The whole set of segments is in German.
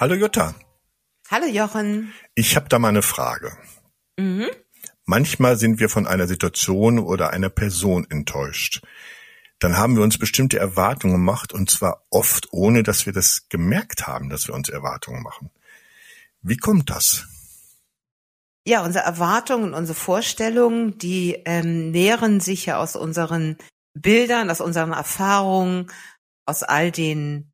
Hallo Jutta. Hallo Jochen. Ich habe da mal eine Frage. Mhm. Manchmal sind wir von einer Situation oder einer Person enttäuscht. Dann haben wir uns bestimmte Erwartungen gemacht und zwar oft ohne, dass wir das gemerkt haben, dass wir uns Erwartungen machen. Wie kommt das? Ja, unsere Erwartungen, unsere Vorstellungen, die ähm, nähren sich ja aus unseren Bildern, aus unseren Erfahrungen, aus all den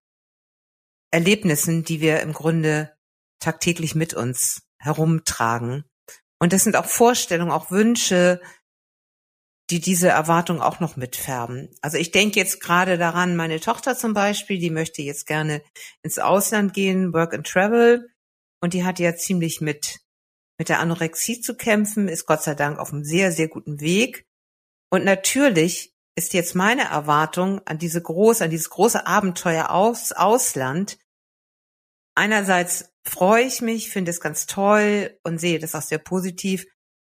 Erlebnissen, die wir im Grunde tagtäglich mit uns herumtragen. Und das sind auch Vorstellungen, auch Wünsche, die diese Erwartung auch noch mitfärben. Also ich denke jetzt gerade daran, meine Tochter zum Beispiel, die möchte jetzt gerne ins Ausland gehen, Work and Travel. Und die hat ja ziemlich mit, mit der Anorexie zu kämpfen, ist Gott sei Dank auf einem sehr, sehr guten Weg. Und natürlich ist jetzt meine Erwartung an diese große, an dieses große Abenteuer aus Ausland. Einerseits freue ich mich, finde es ganz toll und sehe das auch sehr positiv.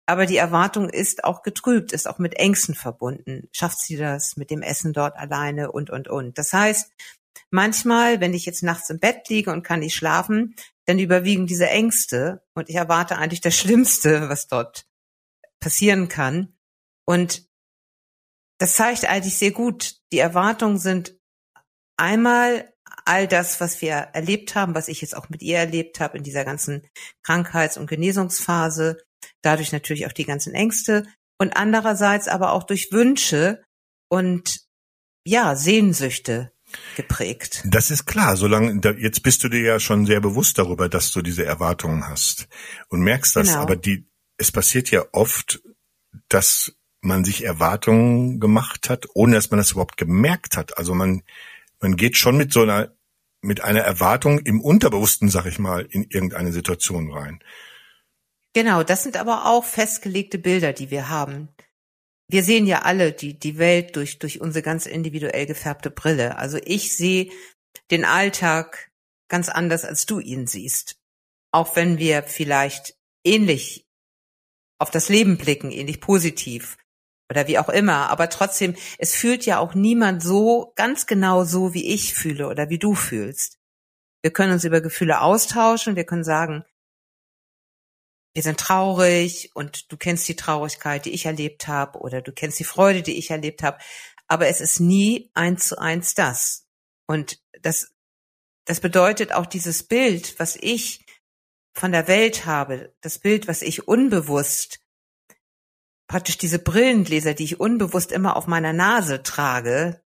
Aber die Erwartung ist auch getrübt, ist auch mit Ängsten verbunden. Schafft sie das mit dem Essen dort alleine und, und, und. Das heißt, manchmal, wenn ich jetzt nachts im Bett liege und kann nicht schlafen, dann überwiegen diese Ängste und ich erwarte eigentlich das Schlimmste, was dort passieren kann. Und das zeigt eigentlich sehr gut, die Erwartungen sind einmal all das, was wir erlebt haben, was ich jetzt auch mit ihr erlebt habe in dieser ganzen Krankheits- und Genesungsphase, dadurch natürlich auch die ganzen Ängste und andererseits aber auch durch Wünsche und ja, Sehnsüchte geprägt. Das ist klar, solange jetzt bist du dir ja schon sehr bewusst darüber, dass du diese Erwartungen hast und merkst das, genau. aber die es passiert ja oft, dass man sich Erwartungen gemacht hat, ohne dass man das überhaupt gemerkt hat. Also man man geht schon mit so einer mit einer Erwartung im Unterbewussten, sag ich mal, in irgendeine Situation rein. Genau, das sind aber auch festgelegte Bilder, die wir haben. Wir sehen ja alle die, die Welt durch, durch unsere ganz individuell gefärbte Brille. Also ich sehe den Alltag ganz anders, als du ihn siehst. Auch wenn wir vielleicht ähnlich auf das Leben blicken, ähnlich positiv oder wie auch immer. Aber trotzdem, es fühlt ja auch niemand so ganz genau so, wie ich fühle oder wie du fühlst. Wir können uns über Gefühle austauschen. Wir können sagen, wir sind traurig und du kennst die Traurigkeit, die ich erlebt habe, oder du kennst die Freude, die ich erlebt habe. Aber es ist nie eins zu eins das. Und das, das bedeutet auch dieses Bild, was ich von der Welt habe, das Bild, was ich unbewusst praktisch diese Brillengläser, die ich unbewusst immer auf meiner Nase trage,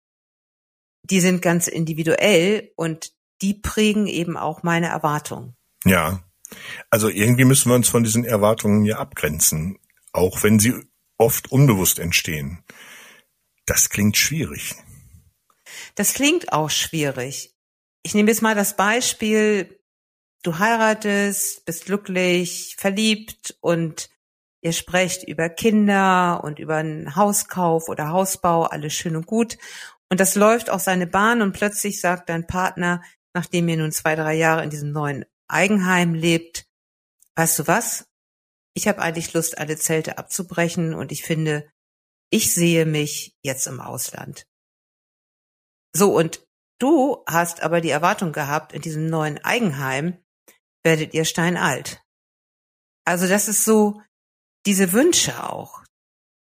die sind ganz individuell und die prägen eben auch meine Erwartungen. Ja. Also irgendwie müssen wir uns von diesen Erwartungen ja abgrenzen, auch wenn sie oft unbewusst entstehen. Das klingt schwierig. Das klingt auch schwierig. Ich nehme jetzt mal das Beispiel, du heiratest, bist glücklich, verliebt und Ihr sprecht über Kinder und über einen Hauskauf oder Hausbau, alles schön und gut. Und das läuft auch seine Bahn und plötzlich sagt dein Partner, nachdem ihr nun zwei, drei Jahre in diesem neuen Eigenheim lebt, weißt du was? Ich habe eigentlich Lust, alle Zelte abzubrechen und ich finde, ich sehe mich jetzt im Ausland. So, und du hast aber die Erwartung gehabt, in diesem neuen Eigenheim werdet ihr steinalt. Also das ist so, diese Wünsche auch,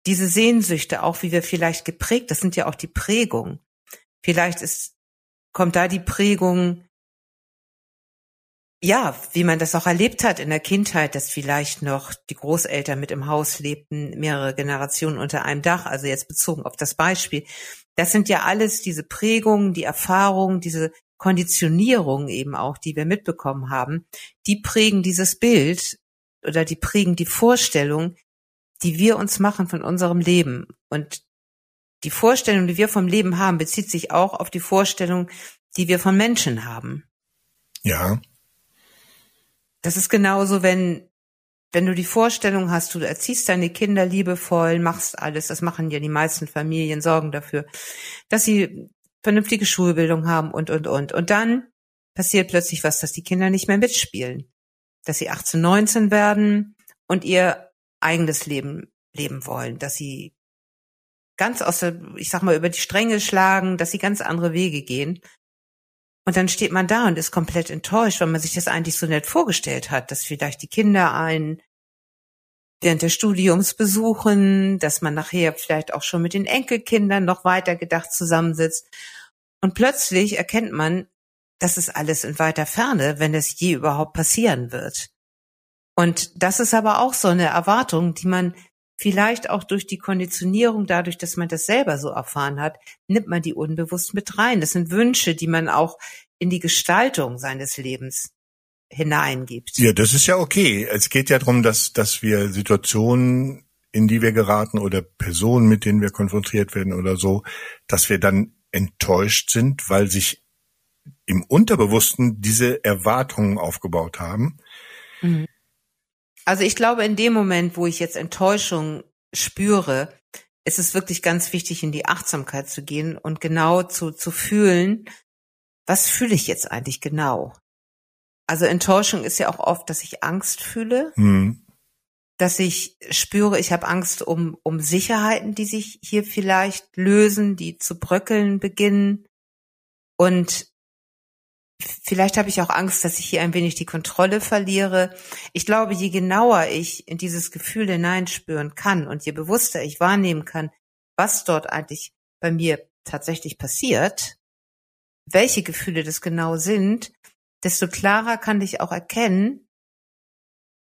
diese Sehnsüchte auch, wie wir vielleicht geprägt, das sind ja auch die Prägungen. Vielleicht ist, kommt da die Prägung, ja, wie man das auch erlebt hat in der Kindheit, dass vielleicht noch die Großeltern mit im Haus lebten, mehrere Generationen unter einem Dach, also jetzt bezogen auf das Beispiel. Das sind ja alles diese Prägungen, die Erfahrungen, diese Konditionierung eben auch, die wir mitbekommen haben, die prägen dieses Bild oder die prägen die Vorstellung, die wir uns machen von unserem Leben. Und die Vorstellung, die wir vom Leben haben, bezieht sich auch auf die Vorstellung, die wir von Menschen haben. Ja. Das ist genauso, wenn, wenn du die Vorstellung hast, du erziehst deine Kinder liebevoll, machst alles, das machen ja die meisten Familien, sorgen dafür, dass sie vernünftige Schulbildung haben und, und, und. Und dann passiert plötzlich was, dass die Kinder nicht mehr mitspielen dass sie 18, 19 werden und ihr eigenes Leben leben wollen, dass sie ganz aus der, ich sag mal, über die Stränge schlagen, dass sie ganz andere Wege gehen. Und dann steht man da und ist komplett enttäuscht, weil man sich das eigentlich so nett vorgestellt hat, dass vielleicht die Kinder einen während des Studiums besuchen, dass man nachher vielleicht auch schon mit den Enkelkindern noch weiter gedacht zusammensitzt. Und plötzlich erkennt man, das ist alles in weiter Ferne, wenn es je überhaupt passieren wird. Und das ist aber auch so eine Erwartung, die man vielleicht auch durch die Konditionierung, dadurch, dass man das selber so erfahren hat, nimmt man die unbewusst mit rein. Das sind Wünsche, die man auch in die Gestaltung seines Lebens hineingibt. Ja, das ist ja okay. Es geht ja darum, dass, dass wir Situationen, in die wir geraten oder Personen, mit denen wir konfrontiert werden oder so, dass wir dann enttäuscht sind, weil sich im Unterbewussten diese Erwartungen aufgebaut haben. Mhm. Also ich glaube, in dem Moment, wo ich jetzt Enttäuschung spüre, ist es wirklich ganz wichtig, in die Achtsamkeit zu gehen und genau zu, zu fühlen, was fühle ich jetzt eigentlich genau? Also Enttäuschung ist ja auch oft, dass ich Angst fühle, mhm. dass ich spüre, ich habe Angst um, um Sicherheiten, die sich hier vielleicht lösen, die zu bröckeln beginnen. Und vielleicht habe ich auch Angst, dass ich hier ein wenig die Kontrolle verliere. Ich glaube, je genauer ich in dieses Gefühl hineinspüren kann und je bewusster ich wahrnehmen kann, was dort eigentlich bei mir tatsächlich passiert, welche Gefühle das genau sind, desto klarer kann ich auch erkennen,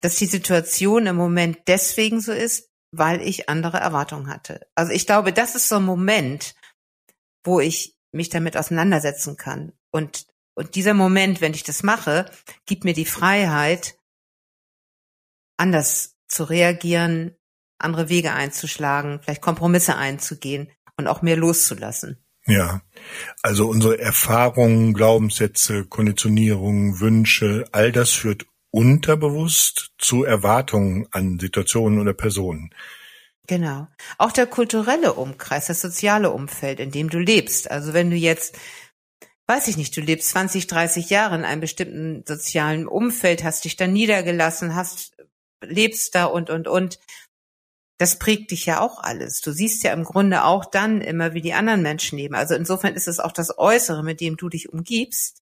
dass die Situation im Moment deswegen so ist, weil ich andere Erwartungen hatte. Also ich glaube, das ist so ein Moment, wo ich mich damit auseinandersetzen kann. Und, und dieser Moment, wenn ich das mache, gibt mir die Freiheit, anders zu reagieren, andere Wege einzuschlagen, vielleicht Kompromisse einzugehen und auch mehr loszulassen. Ja, also unsere Erfahrungen, Glaubenssätze, Konditionierungen, Wünsche, all das führt unterbewusst zu Erwartungen an Situationen oder Personen. Genau. Auch der kulturelle Umkreis, das soziale Umfeld, in dem du lebst. Also wenn du jetzt, weiß ich nicht, du lebst 20, 30 Jahre in einem bestimmten sozialen Umfeld, hast dich da niedergelassen, hast, lebst da und, und, und, das prägt dich ja auch alles. Du siehst ja im Grunde auch dann immer, wie die anderen Menschen leben. Also insofern ist es auch das Äußere, mit dem du dich umgibst.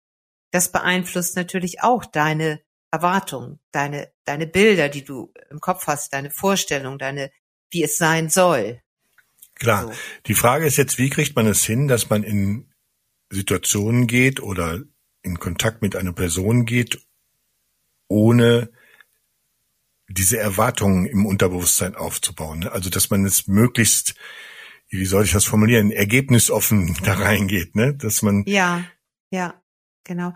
Das beeinflusst natürlich auch deine Erwartungen, deine, deine Bilder, die du im Kopf hast, deine Vorstellung, deine, wie es sein soll. Klar. So. Die Frage ist jetzt, wie kriegt man es hin, dass man in Situationen geht oder in Kontakt mit einer Person geht, ohne diese Erwartungen im Unterbewusstsein aufzubauen. Ne? Also dass man es möglichst, wie soll ich das formulieren, ergebnisoffen da reingeht, ne? Dass man ja, ja, genau.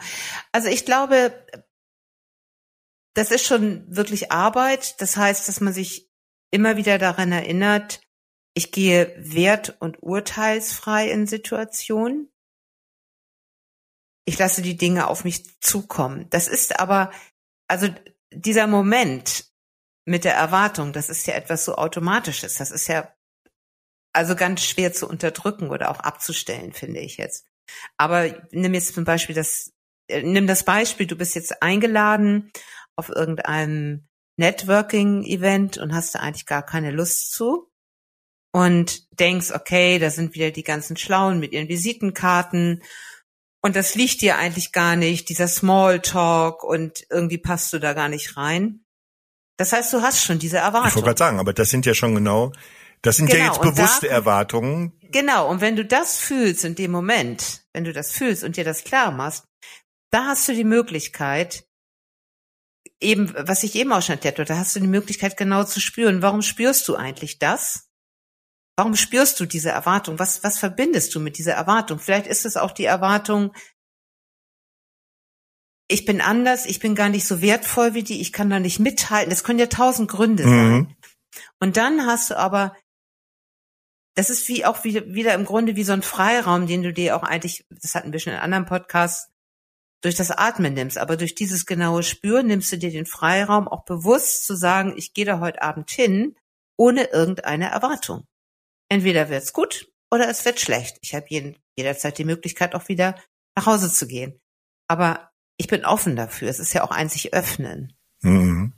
Also ich glaube, das ist schon wirklich Arbeit. Das heißt, dass man sich immer wieder daran erinnert, ich gehe wert- und urteilsfrei in Situationen. Ich lasse die Dinge auf mich zukommen. Das ist aber, also dieser Moment, mit der Erwartung, das ist ja etwas so Automatisches. Das ist ja also ganz schwer zu unterdrücken oder auch abzustellen, finde ich jetzt. Aber nimm jetzt zum Beispiel das, äh, nimm das Beispiel, du bist jetzt eingeladen auf irgendeinem Networking-Event und hast da eigentlich gar keine Lust zu und denkst, okay, da sind wieder die ganzen Schlauen mit ihren Visitenkarten und das liegt dir eigentlich gar nicht, dieser Smalltalk und irgendwie passt du da gar nicht rein. Das heißt, du hast schon diese Erwartungen. Ich wollte gerade sagen, aber das sind ja schon genau, das sind genau, ja jetzt bewusste da, Erwartungen. Genau, und wenn du das fühlst in dem Moment, wenn du das fühlst und dir das klar machst, da hast du die Möglichkeit, eben, was ich eben auch schon erklärt habe, da hast du die Möglichkeit genau zu spüren, warum spürst du eigentlich das? Warum spürst du diese Erwartung? Was, was verbindest du mit dieser Erwartung? Vielleicht ist es auch die Erwartung, ich bin anders, ich bin gar nicht so wertvoll wie die, ich kann da nicht mithalten. Das können ja tausend Gründe mhm. sein. Und dann hast du aber, das ist wie auch wieder, wieder im Grunde wie so ein Freiraum, den du dir auch eigentlich, das hatten wir schon in anderen Podcasts, durch das Atmen nimmst. Aber durch dieses genaue Spüren nimmst du dir den Freiraum, auch bewusst zu sagen, ich gehe da heute Abend hin, ohne irgendeine Erwartung. Entweder wird's gut oder es wird schlecht. Ich habe jederzeit die Möglichkeit, auch wieder nach Hause zu gehen. Aber ich bin offen dafür. Es ist ja auch ein sich öffnen. Mhm.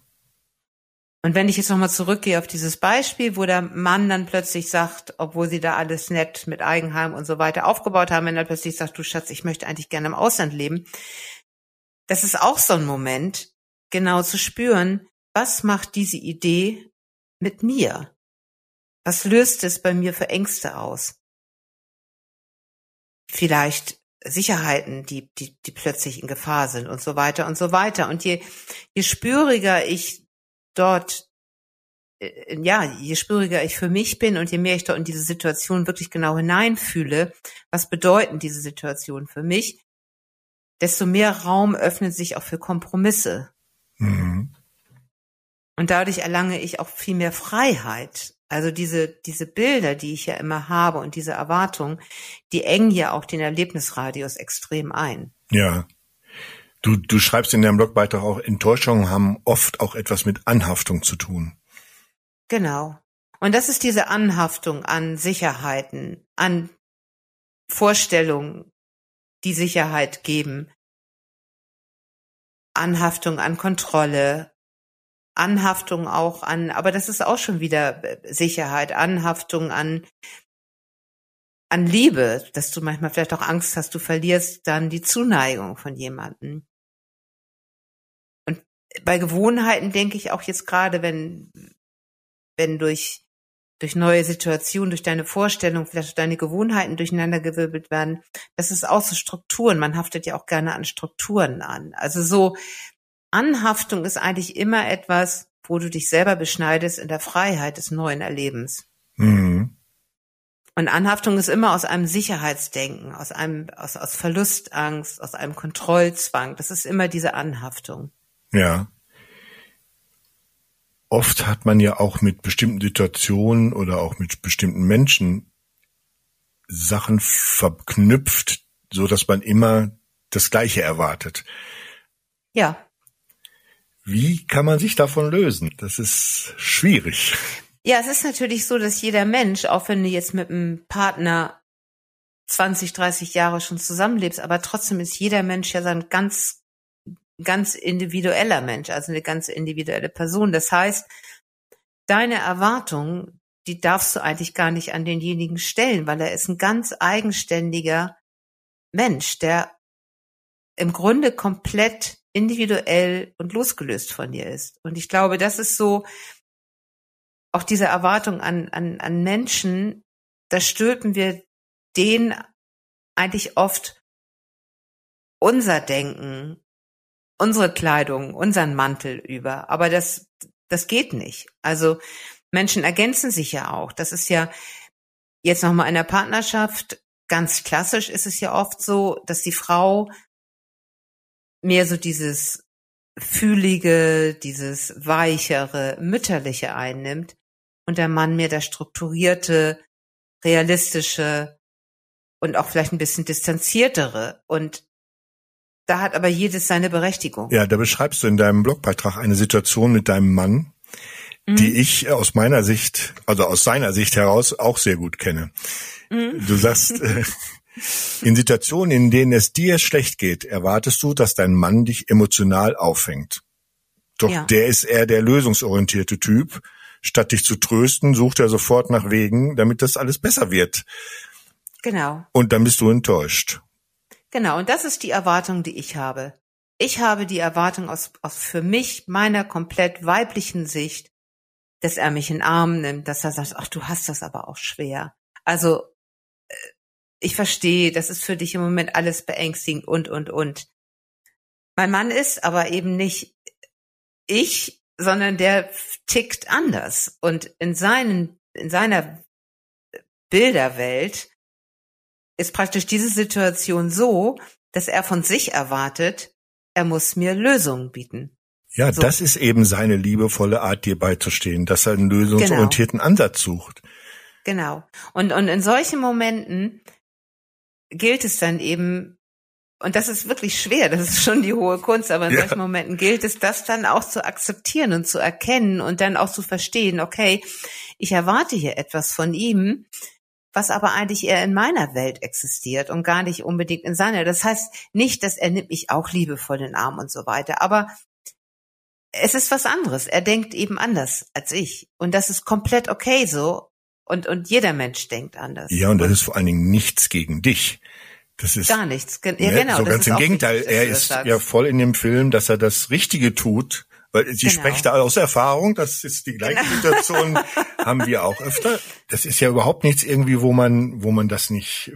Und wenn ich jetzt nochmal zurückgehe auf dieses Beispiel, wo der Mann dann plötzlich sagt, obwohl sie da alles nett mit Eigenheim und so weiter aufgebaut haben, wenn er plötzlich sagt, du Schatz, ich möchte eigentlich gerne im Ausland leben. Das ist auch so ein Moment, genau zu spüren, was macht diese Idee mit mir? Was löst es bei mir für Ängste aus? Vielleicht Sicherheiten, die, die, die plötzlich in Gefahr sind und so weiter und so weiter. Und je, je spüriger ich dort, äh, ja, je spüriger ich für mich bin und je mehr ich dort in diese Situation wirklich genau hineinfühle, was bedeuten diese Situationen für mich, desto mehr Raum öffnet sich auch für Kompromisse. Mhm. Und dadurch erlange ich auch viel mehr Freiheit. Also diese, diese Bilder, die ich ja immer habe und diese Erwartungen, die engen ja auch den Erlebnisradius extrem ein. Ja. Du, du schreibst in deinem Blogbeitrag auch, Enttäuschungen haben oft auch etwas mit Anhaftung zu tun. Genau. Und das ist diese Anhaftung an Sicherheiten, an Vorstellungen, die Sicherheit geben. Anhaftung an Kontrolle, Anhaftung auch an, aber das ist auch schon wieder äh, Sicherheit, Anhaftung an an Liebe, dass du manchmal vielleicht auch Angst hast, du verlierst dann die Zuneigung von jemandem. Und bei Gewohnheiten denke ich auch jetzt gerade, wenn wenn durch durch neue Situationen, durch deine Vorstellung, vielleicht deine Gewohnheiten durcheinandergewirbelt werden, das ist auch so Strukturen. Man haftet ja auch gerne an Strukturen an. Also so Anhaftung ist eigentlich immer etwas, wo du dich selber beschneidest in der Freiheit des neuen Erlebens. Mhm. Und Anhaftung ist immer aus einem Sicherheitsdenken, aus einem, aus, aus Verlustangst, aus einem Kontrollzwang. Das ist immer diese Anhaftung. Ja. Oft hat man ja auch mit bestimmten Situationen oder auch mit bestimmten Menschen Sachen verknüpft, so dass man immer das Gleiche erwartet. Ja. Wie kann man sich davon lösen? Das ist schwierig. Ja, es ist natürlich so, dass jeder Mensch, auch wenn du jetzt mit einem Partner 20, 30 Jahre schon zusammenlebst, aber trotzdem ist jeder Mensch ja sein ganz, ganz individueller Mensch, also eine ganz individuelle Person. Das heißt, deine Erwartungen, die darfst du eigentlich gar nicht an denjenigen stellen, weil er ist ein ganz eigenständiger Mensch, der im Grunde komplett individuell und losgelöst von dir ist. Und ich glaube, das ist so auch diese Erwartung an, an, an Menschen, da stülpen wir denen eigentlich oft unser Denken, unsere Kleidung, unseren Mantel über. Aber das, das geht nicht. Also Menschen ergänzen sich ja auch. Das ist ja jetzt nochmal in der Partnerschaft ganz klassisch ist es ja oft so, dass die Frau mehr so dieses fühlige, dieses weichere, mütterliche einnimmt und der Mann mehr das strukturierte, realistische und auch vielleicht ein bisschen distanziertere und da hat aber jedes seine Berechtigung. Ja, da beschreibst du in deinem Blogbeitrag eine Situation mit deinem Mann, mhm. die ich aus meiner Sicht, also aus seiner Sicht heraus auch sehr gut kenne. Mhm. Du sagst, äh, in Situationen, in denen es dir schlecht geht, erwartest du, dass dein Mann dich emotional auffängt. Doch ja. der ist eher der lösungsorientierte Typ. Statt dich zu trösten, sucht er sofort nach Wegen, damit das alles besser wird. Genau. Und dann bist du enttäuscht. Genau, und das ist die Erwartung, die ich habe. Ich habe die Erwartung aus, aus für mich, meiner komplett weiblichen Sicht, dass er mich in den Arm nimmt, dass er sagt, ach, du hast das aber auch schwer. Also ich verstehe, das ist für dich im Moment alles beängstigend und, und, und. Mein Mann ist aber eben nicht ich, sondern der tickt anders. Und in seinen, in seiner Bilderwelt ist praktisch diese Situation so, dass er von sich erwartet, er muss mir Lösungen bieten. Ja, so. das ist eben seine liebevolle Art, dir beizustehen, dass er einen lösungsorientierten genau. Ansatz sucht. Genau. Und, und in solchen Momenten gilt es dann eben, und das ist wirklich schwer, das ist schon die hohe Kunst, aber in ja. solchen Momenten gilt es, das dann auch zu akzeptieren und zu erkennen und dann auch zu verstehen, okay, ich erwarte hier etwas von ihm, was aber eigentlich eher in meiner Welt existiert und gar nicht unbedingt in seiner. Das heißt nicht, dass er nimmt mich auch liebevoll in den Arm und so weiter, aber es ist was anderes. Er denkt eben anders als ich. Und das ist komplett okay so. Und, und jeder Mensch denkt anders. Ja, und das ist vor allen Dingen nichts gegen dich. Das ist gar nichts. Ja, ne, genau. So ganz im Gegenteil. Wichtig, er ist ja voll in dem Film, dass er das Richtige tut. Weil sie genau. spricht da aus Erfahrung, das ist die gleiche Situation, haben wir auch öfter. Das ist ja überhaupt nichts irgendwie, wo man, wo man das nicht,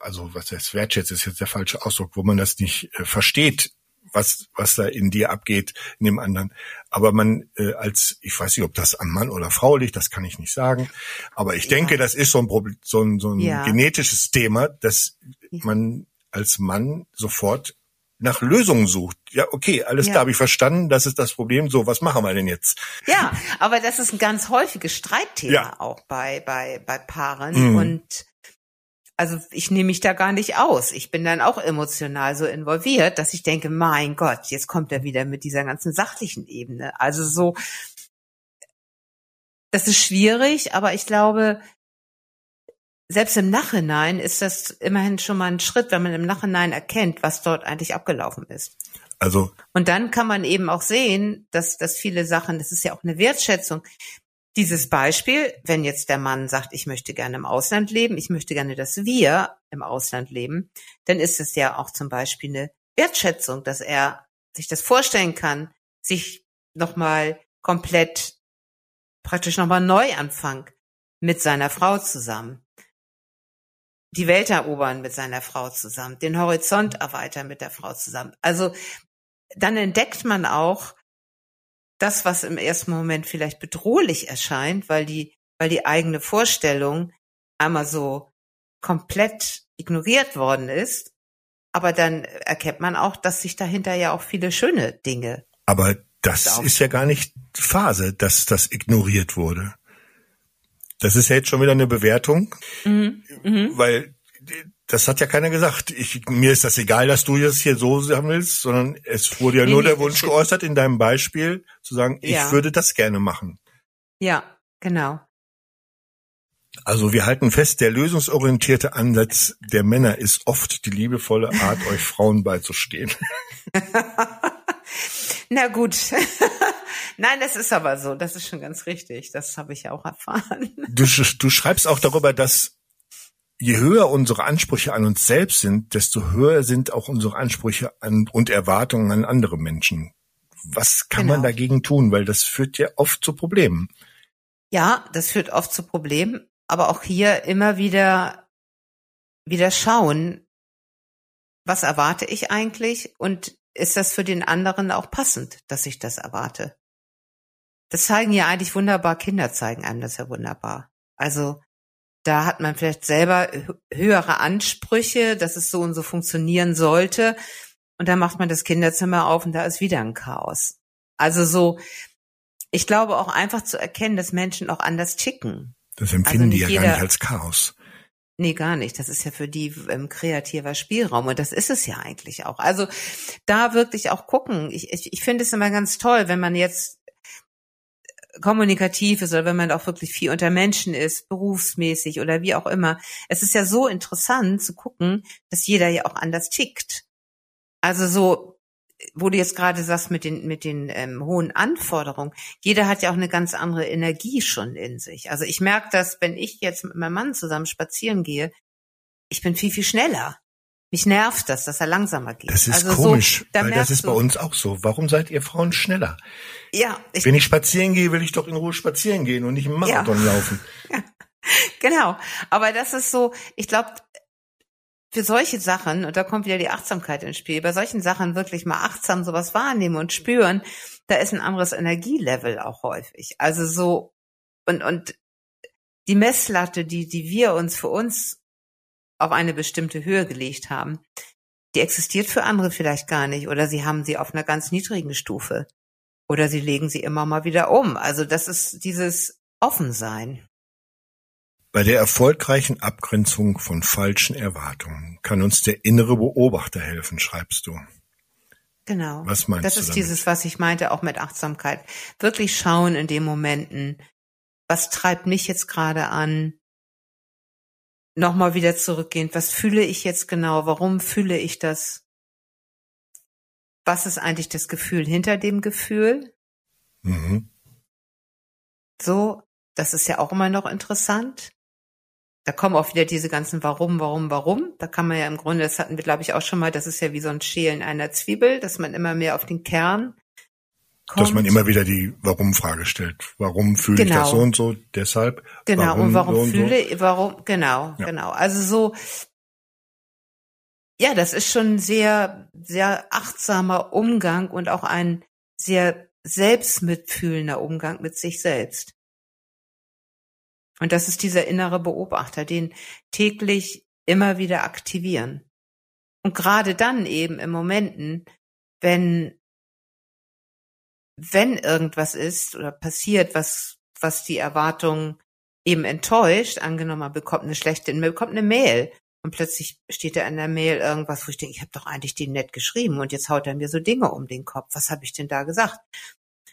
also was heißt wertschätzt, ist jetzt der falsche Ausdruck, wo man das nicht äh, versteht, was, was da in dir abgeht, in dem anderen. Aber man äh, als, ich weiß nicht, ob das an Mann oder Frau liegt, das kann ich nicht sagen. Aber ich ja. denke, das ist so ein, Problem, so ein, so ein ja. genetisches Thema, dass man als Mann sofort nach Lösungen sucht. Ja, okay, alles ja. klar, habe ich verstanden, das ist das Problem. So, was machen wir denn jetzt? Ja, aber das ist ein ganz häufiges Streitthema ja. auch bei, bei, bei Paaren. Mhm. Und also ich nehme mich da gar nicht aus. Ich bin dann auch emotional so involviert, dass ich denke, mein Gott, jetzt kommt er wieder mit dieser ganzen sachlichen Ebene. Also so, das ist schwierig, aber ich glaube, selbst im Nachhinein ist das immerhin schon mal ein Schritt, wenn man im Nachhinein erkennt, was dort eigentlich abgelaufen ist. Also. Und dann kann man eben auch sehen, dass, dass viele Sachen, das ist ja auch eine Wertschätzung, dieses Beispiel, wenn jetzt der Mann sagt, ich möchte gerne im Ausland leben, ich möchte gerne, dass wir im Ausland leben, dann ist es ja auch zum Beispiel eine Wertschätzung, dass er sich das vorstellen kann, sich nochmal komplett, praktisch nochmal Neuanfang mit seiner Frau zusammen. Die Welt erobern mit seiner Frau zusammen, den Horizont erweitern mit der Frau zusammen. Also dann entdeckt man auch, das, was im ersten Moment vielleicht bedrohlich erscheint, weil die, weil die eigene Vorstellung einmal so komplett ignoriert worden ist. Aber dann erkennt man auch, dass sich dahinter ja auch viele schöne Dinge. Aber das ist ja gar nicht Phase, dass das ignoriert wurde. Das ist ja jetzt schon wieder eine Bewertung, mhm. Mhm. weil das hat ja keiner gesagt. Ich, mir ist das egal, dass du das hier so haben willst, sondern es wurde ja nee, nur der Wunsch geäußert in deinem Beispiel zu sagen, ich ja. würde das gerne machen. Ja, genau. Also wir halten fest, der lösungsorientierte Ansatz der Männer ist oft die liebevolle Art, euch Frauen beizustehen. Na gut. Nein, das ist aber so. Das ist schon ganz richtig. Das habe ich ja auch erfahren. Du, du schreibst auch darüber, dass je höher unsere Ansprüche an uns selbst sind, desto höher sind auch unsere Ansprüche an und Erwartungen an andere Menschen. Was kann genau. man dagegen tun? Weil das führt ja oft zu Problemen. Ja, das führt oft zu Problemen, aber auch hier immer wieder, wieder schauen, was erwarte ich eigentlich und ist das für den anderen auch passend, dass ich das erwarte? Das zeigen ja eigentlich wunderbar, Kinder zeigen einem das ja wunderbar. Also da hat man vielleicht selber höhere Ansprüche, dass es so und so funktionieren sollte. Und dann macht man das Kinderzimmer auf und da ist wieder ein Chaos. Also so, ich glaube auch einfach zu erkennen, dass Menschen auch anders ticken. Das empfinden also die ja jeder, gar nicht als Chaos. Nee, gar nicht. Das ist ja für die ähm, kreativer Spielraum und das ist es ja eigentlich auch. Also da wirklich auch gucken. Ich, ich, ich finde es immer ganz toll, wenn man jetzt kommunikativ ist oder wenn man auch wirklich viel unter Menschen ist, berufsmäßig oder wie auch immer. Es ist ja so interessant zu gucken, dass jeder ja auch anders tickt. Also so, wo du jetzt gerade sagst mit den mit den ähm, hohen Anforderungen, jeder hat ja auch eine ganz andere Energie schon in sich. Also ich merke das, wenn ich jetzt mit meinem Mann zusammen spazieren gehe, ich bin viel viel schneller. Mich nervt das, dass er langsamer geht. Das ist also komisch, so, da weil das ist bei uns auch so. Warum seid ihr Frauen schneller? Ja. Ich, Wenn ich spazieren gehe, will ich doch in Ruhe spazieren gehen und nicht im Marathon ja. laufen. genau. Aber das ist so, ich glaube, für solche Sachen, und da kommt wieder die Achtsamkeit ins Spiel, bei solchen Sachen wirklich mal achtsam sowas wahrnehmen und spüren, da ist ein anderes Energielevel auch häufig. Also so, und, und die Messlatte, die, die wir uns für uns auf eine bestimmte Höhe gelegt haben, die existiert für andere vielleicht gar nicht oder sie haben sie auf einer ganz niedrigen Stufe oder sie legen sie immer mal wieder um. Also das ist dieses Offensein. Bei der erfolgreichen Abgrenzung von falschen Erwartungen kann uns der innere Beobachter helfen, schreibst du. Genau. Was meinst das du? Das ist damit? dieses, was ich meinte, auch mit Achtsamkeit. Wirklich schauen in den Momenten, was treibt mich jetzt gerade an? Nochmal wieder zurückgehend, was fühle ich jetzt genau? Warum fühle ich das? was ist eigentlich das Gefühl hinter dem Gefühl? Mhm. So, das ist ja auch immer noch interessant. Da kommen auch wieder diese ganzen Warum, Warum, Warum. Da kann man ja im Grunde, das hatten wir glaube ich auch schon mal, das ist ja wie so ein Schälen einer Zwiebel, dass man immer mehr auf den Kern kommt. Dass man immer wieder die Warum-Frage stellt. Warum fühle genau. ich das genau. so und so? Deshalb. Genau. Warum und warum so und fühle, so? warum, genau, ja. genau. Also so, ja, das ist schon sehr, sehr achtsamer Umgang und auch ein sehr selbstmitfühlender Umgang mit sich selbst. Und das ist dieser innere Beobachter, den täglich immer wieder aktivieren. Und gerade dann eben in Momenten, wenn, wenn irgendwas ist oder passiert, was, was die Erwartung eben enttäuscht, angenommen, man bekommt eine schlechte, man bekommt eine Mail und plötzlich steht da in der Mail irgendwas, wo ich denke, ich habe doch eigentlich den nett geschrieben und jetzt haut er mir so Dinge um den Kopf. Was habe ich denn da gesagt?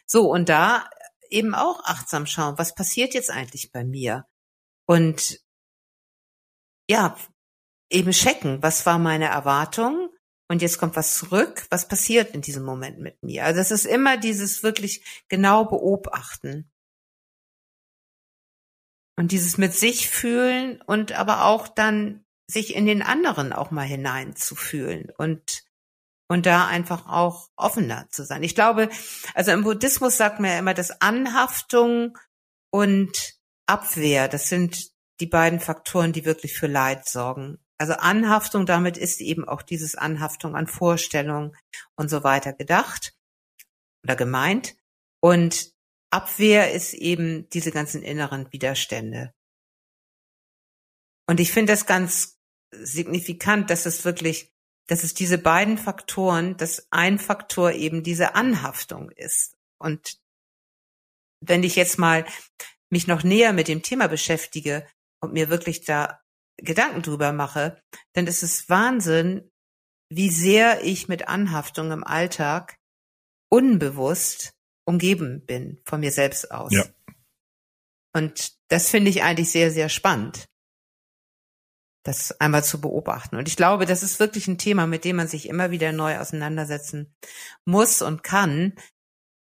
So, und da eben auch achtsam schauen, was passiert jetzt eigentlich bei mir? Und ja, eben checken, was war meine Erwartung und jetzt kommt was zurück, was passiert in diesem Moment mit mir? Also es ist immer dieses wirklich genau beobachten. Und dieses mit sich fühlen und aber auch dann sich in den anderen auch mal hineinzufühlen und und da einfach auch offener zu sein. Ich glaube, also im Buddhismus sagt man ja immer, dass Anhaftung und Abwehr, das sind die beiden Faktoren, die wirklich für Leid sorgen. Also Anhaftung, damit ist eben auch dieses Anhaftung an Vorstellungen und so weiter gedacht oder gemeint. Und Abwehr ist eben diese ganzen inneren Widerstände. Und ich finde das ganz signifikant, dass es wirklich dass es diese beiden Faktoren, dass ein Faktor eben diese Anhaftung ist. Und wenn ich jetzt mal mich noch näher mit dem Thema beschäftige und mir wirklich da Gedanken drüber mache, dann ist es Wahnsinn, wie sehr ich mit Anhaftung im Alltag unbewusst umgeben bin von mir selbst aus. Ja. Und das finde ich eigentlich sehr, sehr spannend das einmal zu beobachten. Und ich glaube, das ist wirklich ein Thema, mit dem man sich immer wieder neu auseinandersetzen muss und kann,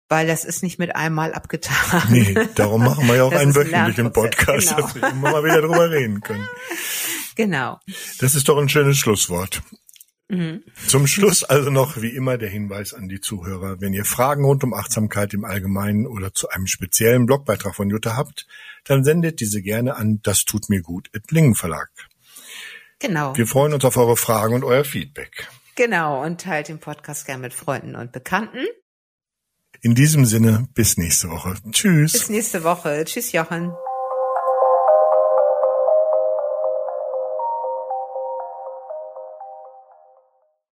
weil das ist nicht mit einmal abgetan. Nee, darum machen wir ja auch das einen wöchentlichen Podcast, genau. dass wir immer mal wieder drüber reden können. Genau. Das ist doch ein schönes Schlusswort. Mhm. Zum Schluss also noch wie immer der Hinweis an die Zuhörer, wenn ihr Fragen rund um Achtsamkeit im Allgemeinen oder zu einem speziellen Blogbeitrag von Jutta habt, dann sendet diese gerne an das tut mir gut Lingen Verlag. Genau. Wir freuen uns auf eure Fragen und euer Feedback. Genau, und teilt den Podcast gern mit Freunden und Bekannten. In diesem Sinne, bis nächste Woche. Tschüss. Bis nächste Woche. Tschüss, Jochen.